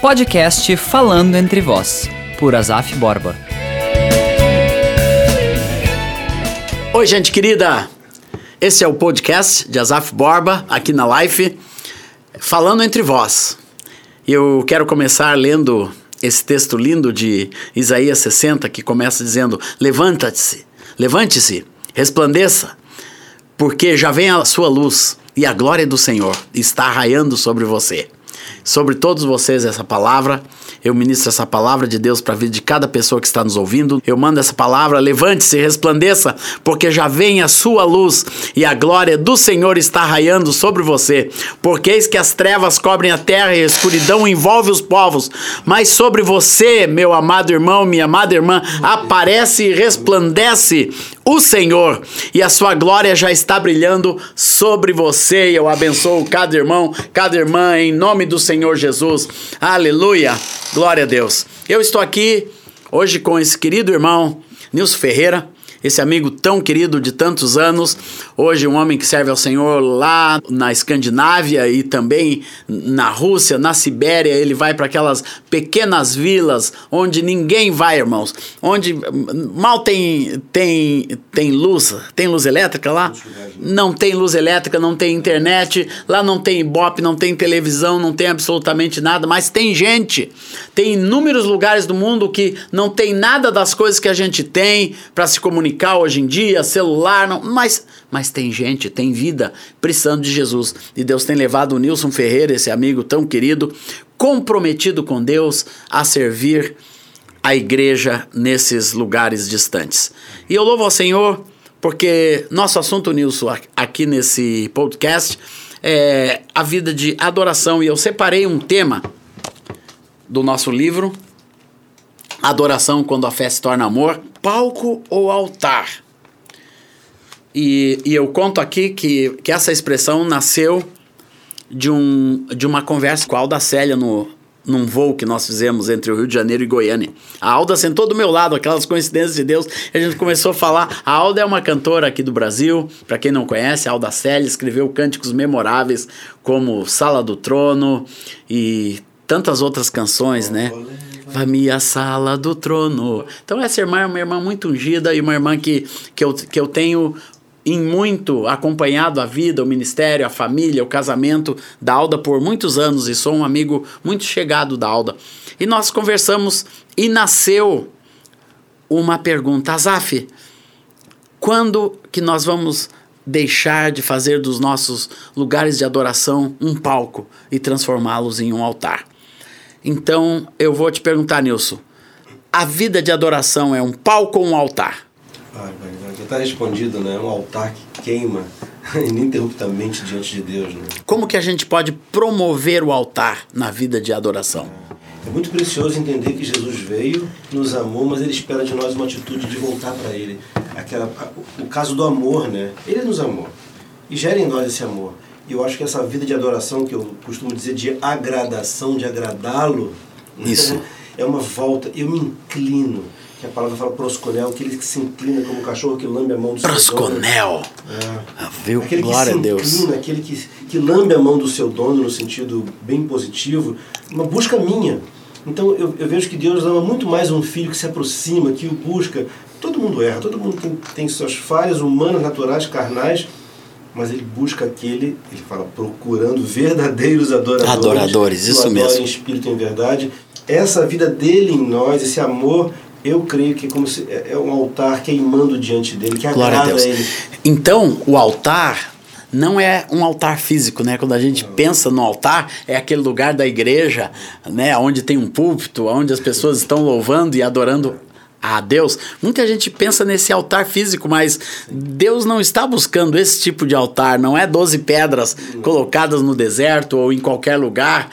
Podcast Falando Entre Vós, por Azaf Borba. Oi, gente querida! Esse é o podcast de Azaf Borba, aqui na Life, Falando Entre Vós. Eu quero começar lendo esse texto lindo de Isaías 60, que começa dizendo: Levanta-se, levante-se, resplandeça, porque já vem a sua luz e a glória do Senhor está raiando sobre você. Sobre todos vocês essa palavra, eu ministro essa palavra de Deus para a vida de cada pessoa que está nos ouvindo. Eu mando essa palavra, levante-se, resplandeça, porque já vem a sua luz e a glória do Senhor está raiando sobre você. Porque eis que as trevas cobrem a terra e a escuridão envolve os povos. Mas sobre você, meu amado irmão, minha amada irmã, aparece e resplandece o Senhor e a sua glória já está brilhando sobre você. Eu abençoo cada irmão, cada irmã em nome do Senhor Jesus. Aleluia. Glória a Deus. Eu estou aqui hoje com esse querido irmão Nilson Ferreira esse amigo tão querido de tantos anos, hoje um homem que serve ao Senhor lá na Escandinávia e também na Rússia, na Sibéria, ele vai para aquelas pequenas vilas onde ninguém vai, irmãos, onde mal tem tem tem luz, tem luz elétrica lá? Não tem luz elétrica, não tem internet, lá não tem ibope, não tem televisão, não tem absolutamente nada, mas tem gente. Tem inúmeros lugares do mundo que não tem nada das coisas que a gente tem para se comunicar comunicar hoje em dia, celular, não, mas, mas tem gente, tem vida precisando de Jesus. E Deus tem levado o Nilson Ferreira, esse amigo tão querido, comprometido com Deus, a servir a igreja nesses lugares distantes. E eu louvo ao Senhor porque nosso assunto, Nilson, aqui nesse podcast é a vida de adoração. E eu separei um tema do nosso livro, Adoração quando a fé se torna amor, palco ou altar. E, e eu conto aqui que, que essa expressão nasceu de, um, de uma conversa com a Alda Célia no, num voo que nós fizemos entre o Rio de Janeiro e Goiânia. A Alda sentou do meu lado, aquelas coincidências de Deus, a gente começou a falar. A Alda é uma cantora aqui do Brasil, para quem não conhece, a Alda Célia escreveu cânticos memoráveis como Sala do Trono e tantas outras canções, né? Vai-me a sala do trono. Então, essa irmã é uma irmã muito ungida e uma irmã que, que, eu, que eu tenho em muito acompanhado a vida, o ministério, a família, o casamento da Alda por muitos anos e sou um amigo muito chegado da Alda. E nós conversamos e nasceu uma pergunta. Azaf, quando que nós vamos deixar de fazer dos nossos lugares de adoração um palco e transformá-los em um altar? Então eu vou te perguntar, Nilson: a vida de adoração é um palco ou um altar? Ah, já está respondido, né? Um altar que queima ininterruptamente diante de Deus. Né? Como que a gente pode promover o altar na vida de adoração? É muito precioso entender que Jesus veio, nos amou, mas ele espera de nós uma atitude de voltar para ele. Aquela, o caso do amor, né? Ele nos amou e gera em nós esse amor. E eu acho que essa vida de adoração, que eu costumo dizer de agradação, de agradá-lo, Isso. é uma volta. Eu me inclino, que a palavra fala prosconel, aquele que se inclina como o cachorro que lambe a mão do prosconel. seu dono. É. Ah, viu? Aquele Glória que a Deus. Inclina, aquele que, que lambe a mão do seu dono no sentido bem positivo, uma busca minha. Então eu, eu vejo que Deus ama muito mais um filho que se aproxima, que o busca. Todo mundo erra, todo mundo tem, tem suas falhas humanas, naturais, carnais, mas ele busca aquele, ele fala, procurando verdadeiros adoradores. Adoradores, isso mesmo. em espírito e em verdade. Essa vida dele em nós, esse amor, eu creio que é, como se, é um altar queimando diante dele, que Glória agrada a Deus. ele. Então, o altar não é um altar físico, né? Quando a gente não. pensa no altar, é aquele lugar da igreja, né? Onde tem um púlpito, onde as pessoas estão louvando e adorando a Deus. Muita gente pensa nesse altar físico, mas Deus não está buscando esse tipo de altar. Não é 12 pedras colocadas no deserto ou em qualquer lugar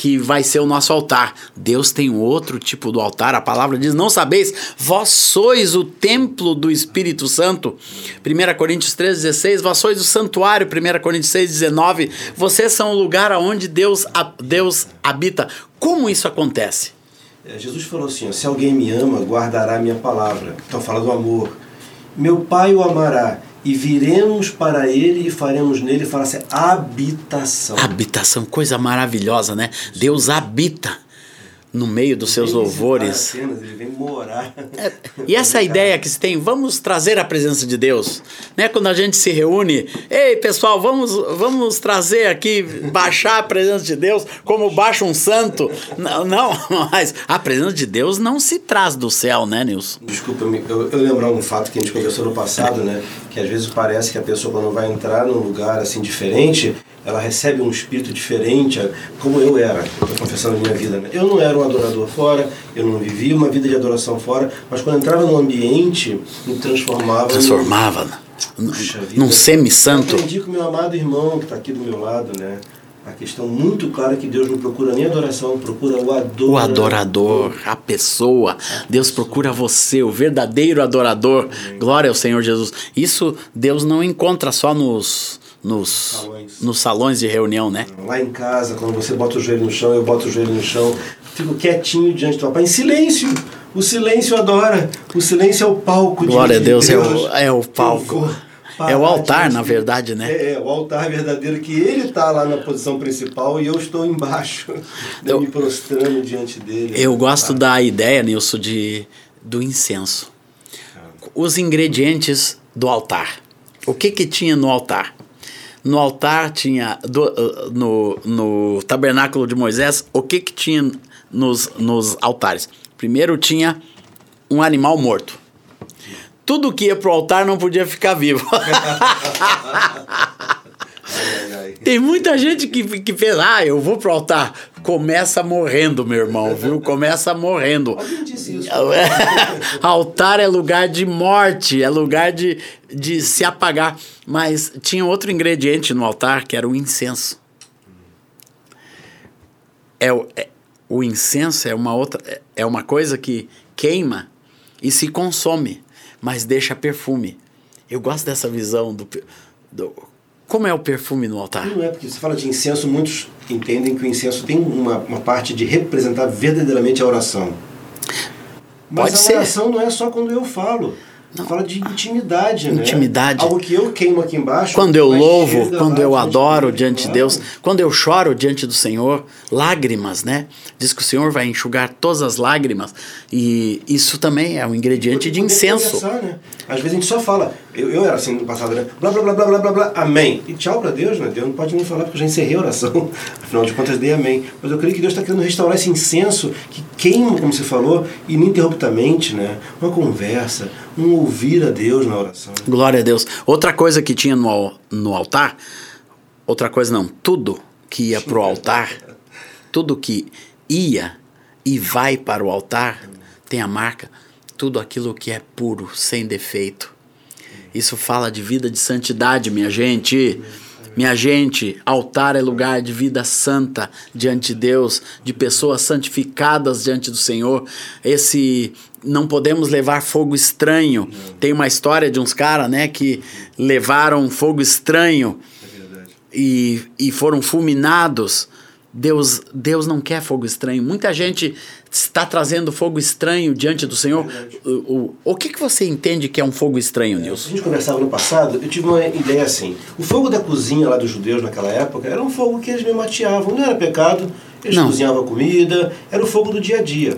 que vai ser o nosso altar. Deus tem outro tipo do altar. A palavra diz: Não sabeis, vós sois o templo do Espírito Santo. 1 Coríntios 3,16, vós sois o santuário. 1 Coríntios 6,19, vocês são o lugar onde Deus, Deus habita. Como isso acontece? Jesus falou assim: se alguém me ama, guardará a minha palavra. Então fala do amor. Meu Pai o amará e viremos para ele e faremos nele, fala assim, habitação. Habitação, coisa maravilhosa, né? Deus habita. No meio dos seus louvores. ele vem morar. É, e essa ideia que se tem, vamos trazer a presença de Deus, né? Quando a gente se reúne, ei pessoal, vamos, vamos trazer aqui, baixar a presença de Deus como baixa um santo. Não, não, mas a presença de Deus não se traz do céu, né, Nilson? Desculpa, eu, eu lembrar um fato que a gente conversou no passado, né? Que às vezes parece que a pessoa quando vai entrar num lugar assim diferente, ela recebe um espírito diferente, como eu era. Eu tô confessando a minha vida, né? Eu não era um adorador fora, eu não vivia uma vida de adoração fora, mas quando eu entrava num ambiente, me transformava. Transformava num, num semi-santo. Eu aprendi com meu amado irmão que está aqui do meu lado, né? A questão muito clara é que Deus não procura nem adoração, procura o adorador. O adorador, a pessoa. Deus procura você, o verdadeiro adorador. Glória ao Senhor Jesus. Isso Deus não encontra só nos, nos, Salões. nos salões de reunião, né? Lá em casa, quando você bota o joelho no chão, eu boto o joelho no chão, fico quietinho diante do papai, em silêncio. O silêncio adora. O silêncio é o palco Glória a diante de Deus, é o- é o palco. É o parar altar, na verdade, né? É, é, o altar verdadeiro que ele está lá na posição principal e eu estou embaixo, né, Eu- me prostrando diante dele. Eu gosto Ah, da ideia, Nilson, de, do incenso. Os ingredientes do altar. O que que tinha no altar? No altar tinha, do- uh, no, no tabernáculo de Moisés, o que que tinha nos, nos altares? Primeiro tinha um animal morto. Tudo que ia pro altar não podia ficar vivo. Tem muita gente que, que pensa, ah, eu vou pro altar. Começa morrendo, meu irmão, viu? Começa morrendo. Altar é lugar de morte, é lugar de, de se apagar. Mas tinha outro ingrediente no altar que era o incenso. É, o- é- o incenso é uma outra é- é uma coisa que queima e se consome, mas deixa perfume. Eu gosto dessa visão do, do como é o perfume no altar. Não é, porque você fala de incenso, muitos entendem que o incenso tem uma, uma parte de representar verdadeiramente a oração. Mas Pode a ser. oração não é só quando eu falo. Fala de intimidade, né? Intimidade. Algo que eu queimo aqui embaixo. Quando eu louvo, quando eu adoro diante de. Deus, quando eu choro diante do Senhor, lágrimas, né? Diz que o Senhor vai enxugar todas as lágrimas. E isso também é um ingrediente de incenso. conversar, né? Às vezes a gente só fala, eu, eu era assim no passado, né? Blá, blá, blá, blá, blá, blá, blá, amém. E tchau pra Deus, né? Deus não pode nem falar porque eu já encerrei a oração. Afinal de contas, dei amém. Mas eu creio que Deus está querendo restaurar esse incenso que queima, como você falou, ininterruptamente, né? Uma conversa, um ouvir a Deus na oração. Glória a Deus. Outra coisa que tinha no, no altar, outra coisa não, tudo que ia pro altar, tudo que ia e vai para o altar, tem a marca, tudo aquilo que é puro, sem defeito. Isso fala de vida de santidade, minha gente. Minha gente, altar é lugar de vida santa diante de Deus, de pessoas santificadas diante do Senhor. Esse não podemos levar fogo estranho. Tem uma história de uns caras, né, que levaram fogo estranho É e, e foram fulminados. Deus, Deus não quer fogo estranho. Muita gente está trazendo fogo estranho diante do Senhor. O, o, o que, que você entende que é um fogo estranho, A Nilson? gente conversava no passado, eu tive uma ideia assim. O fogo da cozinha lá dos judeus naquela época era um fogo que eles mesmo ateavam. Não era pecado, eles Não. cozinhavam comida, era o fogo do dia a dia.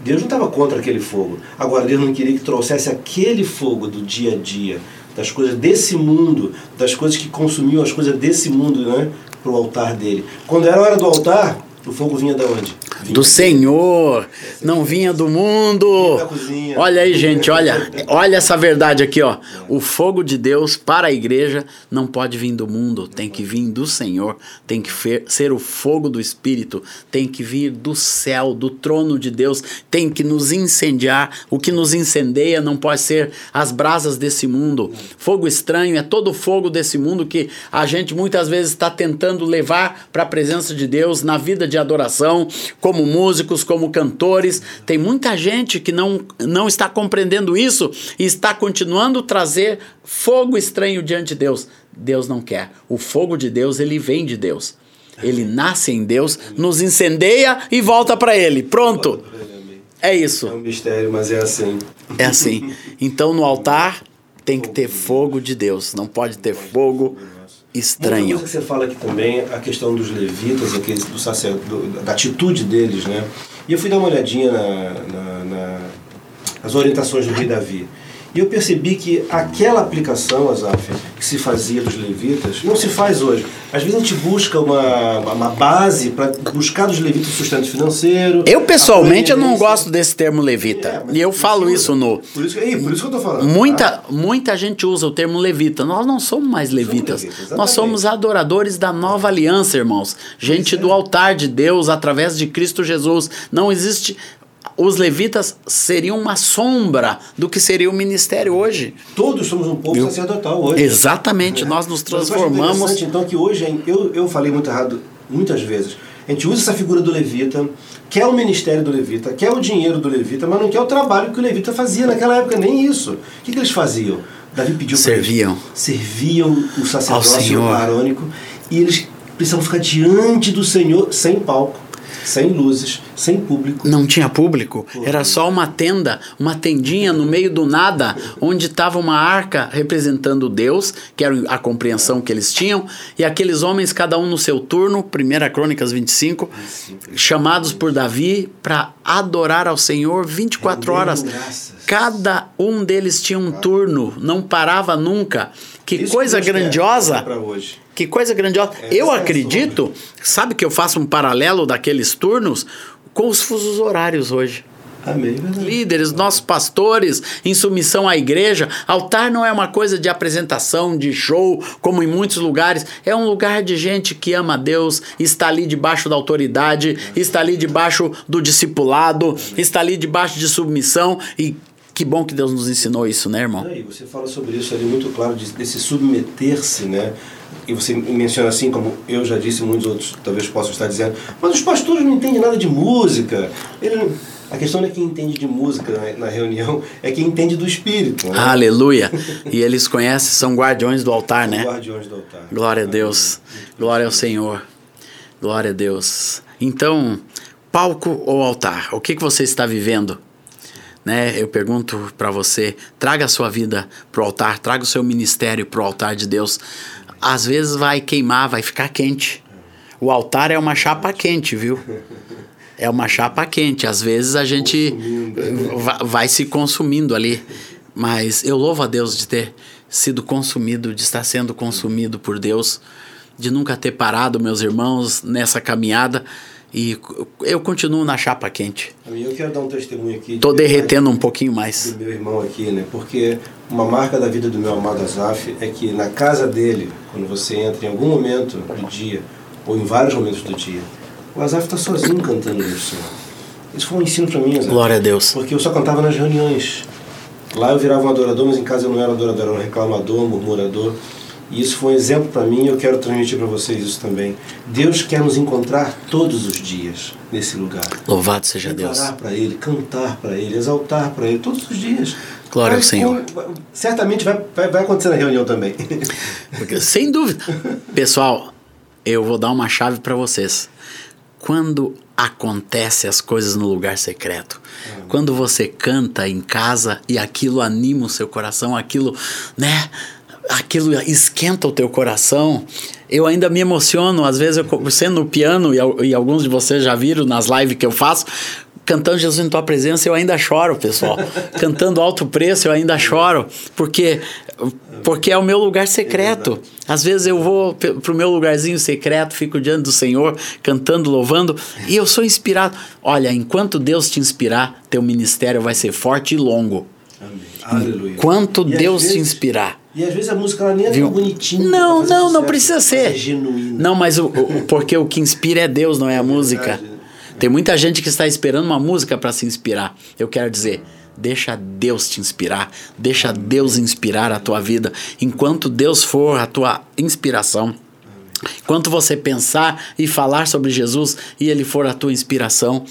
Deus não estava contra aquele fogo. Agora, Deus não queria que trouxesse aquele fogo do dia a dia, das coisas desse mundo, das coisas que consumiam as coisas desse mundo, né? Para o altar dele. Quando era hora do altar, o fogo vinha de onde? Vinha Do Senhor, não vinha do mundo. Vinha da. Olha aí, gente, olha, olha essa verdade aqui, ó. O fogo de Deus para a igreja não pode vir do mundo, tem que vir do Senhor, tem que ser o fogo do Espírito, tem que vir do céu, do trono de Deus, tem que nos incendiar. O que nos incendeia não pode ser as brasas desse mundo. Fogo estranho é todo o fogo desse mundo que a gente muitas vezes está tentando levar para a presença de Deus na vida de adoração, como músicos, como cantores. Tem muita gente que não, não está compreendendo isso e está continuando a trazer fogo estranho diante de Deus. Deus não quer. O fogo de Deus, ele vem de Deus. Ele nasce em Deus, nos incendeia e volta para ele. Pronto. É isso. É um mistério, mas é assim. É assim. Então no altar tem que ter fogo de Deus, não pode ter fogo Estranho. coisa que você fala aqui também, a questão dos levitas, aqueles do sacer, do- da atitude deles, né? E eu fui dar uma olhadinha na, na, na, nas orientações do rei Davi. E eu percebi que aquela aplicação, Azaf, que se fazia dos levitas, não se faz hoje. Às vezes a gente busca uma, uma base para buscar dos levitas sustento financeiro. Eu, pessoalmente, eu não gosto desse termo levita. É, e eu falo usa. isso no. Por isso, que- por isso que eu tô falando. Muita, tá? muita gente usa o termo levita. Nós não somos mais levitas. levitas, Nós somos adoradores da nova aliança, irmãos. Gente é. do altar de Deus através de Cristo Jesus. Não existe. Os levitas seriam uma sombra do que seria o ministério hoje. Todos somos um povo sacerdotal hoje. Exatamente, nós nos Mas eu transformamos. interessante, então que hoje eu, eu falei muito errado muitas vezes. A gente usa essa figura do levita, quer o ministério do levita, quer o dinheiro do levita, mas não quer o trabalho que o levita fazia naquela época, nem isso. O que, que eles faziam? Davi pediu para Serviam. eles. Serviam o sacerdócio Senhor. arônico e eles precisavam ficar diante do Senhor sem palco, sem luzes, sem público. Não tinha público, era só uma tenda, uma tendinha no meio do nada, onde estava uma arca representando Deus, que era a compreensão que eles tinham, e aqueles homens, cada um no seu turno, 1 Crônicas 25, chamados por Davi para adorar ao Senhor 24 Renderam horas. Cada um deles tinha um turno, não parava nunca. Que coisa grandiosa! Que coisa grandiosa. Eu é a acredito, sabe que eu faço um paralelo daqueles turnos com os fusos horários hoje. Amém, verdade. Líderes, nossos pastores, em submissão à igreja. Altar não é uma coisa de apresentação, de show, como em muitos lugares. É um lugar de gente que ama a Deus, está ali debaixo da autoridade, está ali debaixo do discipulado, está ali debaixo de submissão. E que bom que Deus nos ensinou isso, né, irmão? E você fala sobre isso ali muito claro, de- desse submeter-se, né? E você menciona assim, como eu já disse, muitos outros talvez possam estar dizendo, mas os pastores não entendem nada de música. Ele A questão não é quem entende de música na, na reunião, é quem entende do espírito. Né? Aleluia. E eles conhecem, são guardiões do altar, né? Guardiões do altar. Glória a Deus. Glória ao Senhor. Glória a Deus. Então, palco ou altar? O que, que você está vivendo? Né? Eu pergunto para você, traga a sua vida pro altar, traga o seu ministério pro altar de Deus. Às vezes vai queimar, vai ficar quente. O altar é uma chapa quente, viu? É uma chapa quente. Às vezes a gente va- vai se consumindo ali. Mas eu louvo a Deus de ter sido consumido, de estar sendo consumido por Deus, de nunca ter parado, meus irmãos, nessa caminhada. E eu continuo na chapa quente. Eu quero dar um testemunho aqui. de Tô verdade derretendo um pouquinho mais. do meu irmão aqui, né? Porque uma marca da vida do meu amado Azaf é que na casa dele, quando você entra em algum momento do dia, ou em vários momentos do dia, o Azaf está sozinho cantando Senhor. Isso foi um ensino para mim, Azaf. Glória a Deus. Porque eu só cantava nas reuniões. Lá eu virava um adorador, mas em casa eu não era adorador, era um reclamador, murmurador. E isso foi um exemplo para mim e eu quero transmitir para vocês isso também. Deus quer nos encontrar todos os dias nesse lugar. Louvado seja Deus. Declarar para Ele, cantar para Ele, exaltar para Ele todos os dias. Glória ao Senhor. certamente vai, vai, vai acontecer na reunião também. Porque, sem dúvida. Pessoal, eu vou dar uma chave para vocês. Quando acontece as coisas no lugar secreto, quando você canta em casa e aquilo anima o seu coração, aquilo, né? Aquilo esquenta o teu coração. Eu ainda me emociono, às vezes eu sendo no piano e, e alguns de vocês já viram nas lives que eu faço, cantando Jesus em tua presença, eu ainda choro, pessoal. cantando alto preço, eu ainda choro, porque porque é o meu lugar secreto. Às vezes eu vou pro meu lugarzinho secreto, fico diante do Senhor, cantando, louvando, e eu sou inspirado. Olha, enquanto Deus te inspirar, teu ministério vai ser forte e longo. Amém. Aleluia. Enquanto E Deus te vezes- inspirar. E às vezes a música ela nem é Viu? tão bonitinha. Não, não, não precisa ser. É genuína. Não, mas o, o- porque o que inspira é Deus, não é a música. verdade. Tem muita gente que está esperando uma música para se inspirar. Eu quero dizer, deixa Deus te inspirar, deixa Deus inspirar a tua vida. Enquanto Deus for a tua inspiração, enquanto você pensar e falar sobre Jesus e ele for a tua inspiração,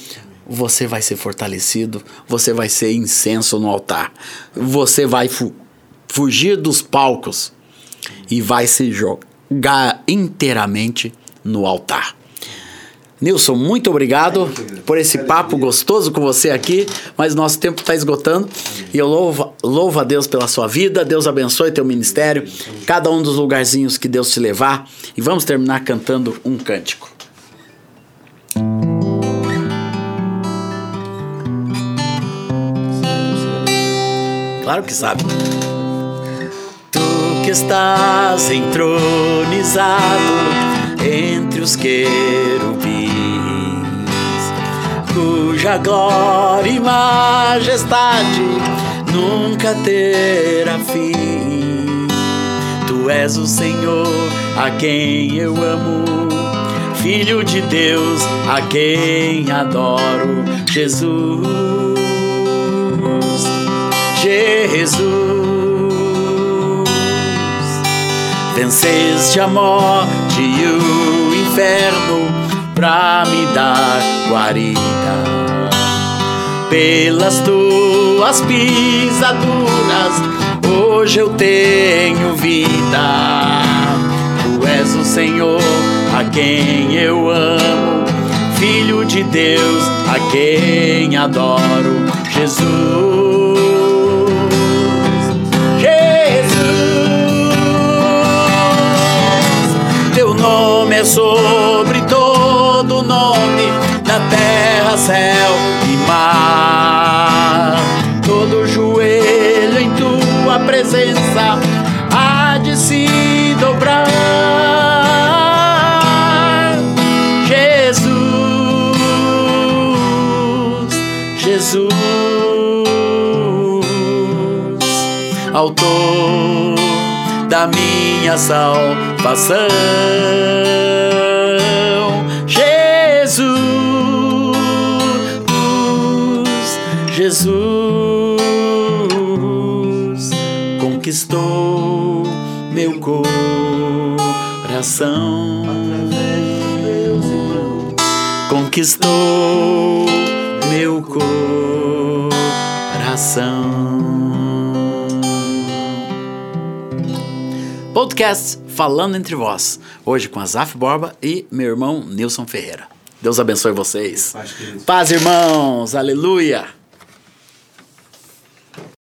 você vai ser fortalecido, você vai ser incenso no altar, você vai fu- fugir dos palcos e vai se jogar inteiramente no altar. Nilson, muito obrigado por esse papo gostoso com você aqui, mas nosso tempo está esgotando e eu louvo, louvo a Deus pela sua vida, Deus abençoe teu ministério, cada um dos lugarzinhos que Deus te levar e vamos terminar cantando um cântico. Claro que sabe. Tu que estás entronizado entre os querubins, cuja glória e majestade nunca terá fim. Tu és o Senhor a quem eu amo, Filho de Deus a quem adoro, Jesus, Jesus. Venceste a morte e o inferno pra me dar guarida. Pelas tuas pisaduras, hoje eu tenho vida. Tu és o Senhor a quem eu amo, Filho de Deus a quem adoro, Jesus. Sobre todo nome, na terra, céu e mar. Todo joelho em tua presença há de se dobrar. Jesus, Jesus, autor da minha salvação. Jesus conquistou meu coração. Conquistou meu coração. Podcast Falando Entre Vós. Hoje com Azaf Borba e meu irmão Nilson Ferreira. Deus abençoe vocês. Paz. Paz, irmãos. Aleluia.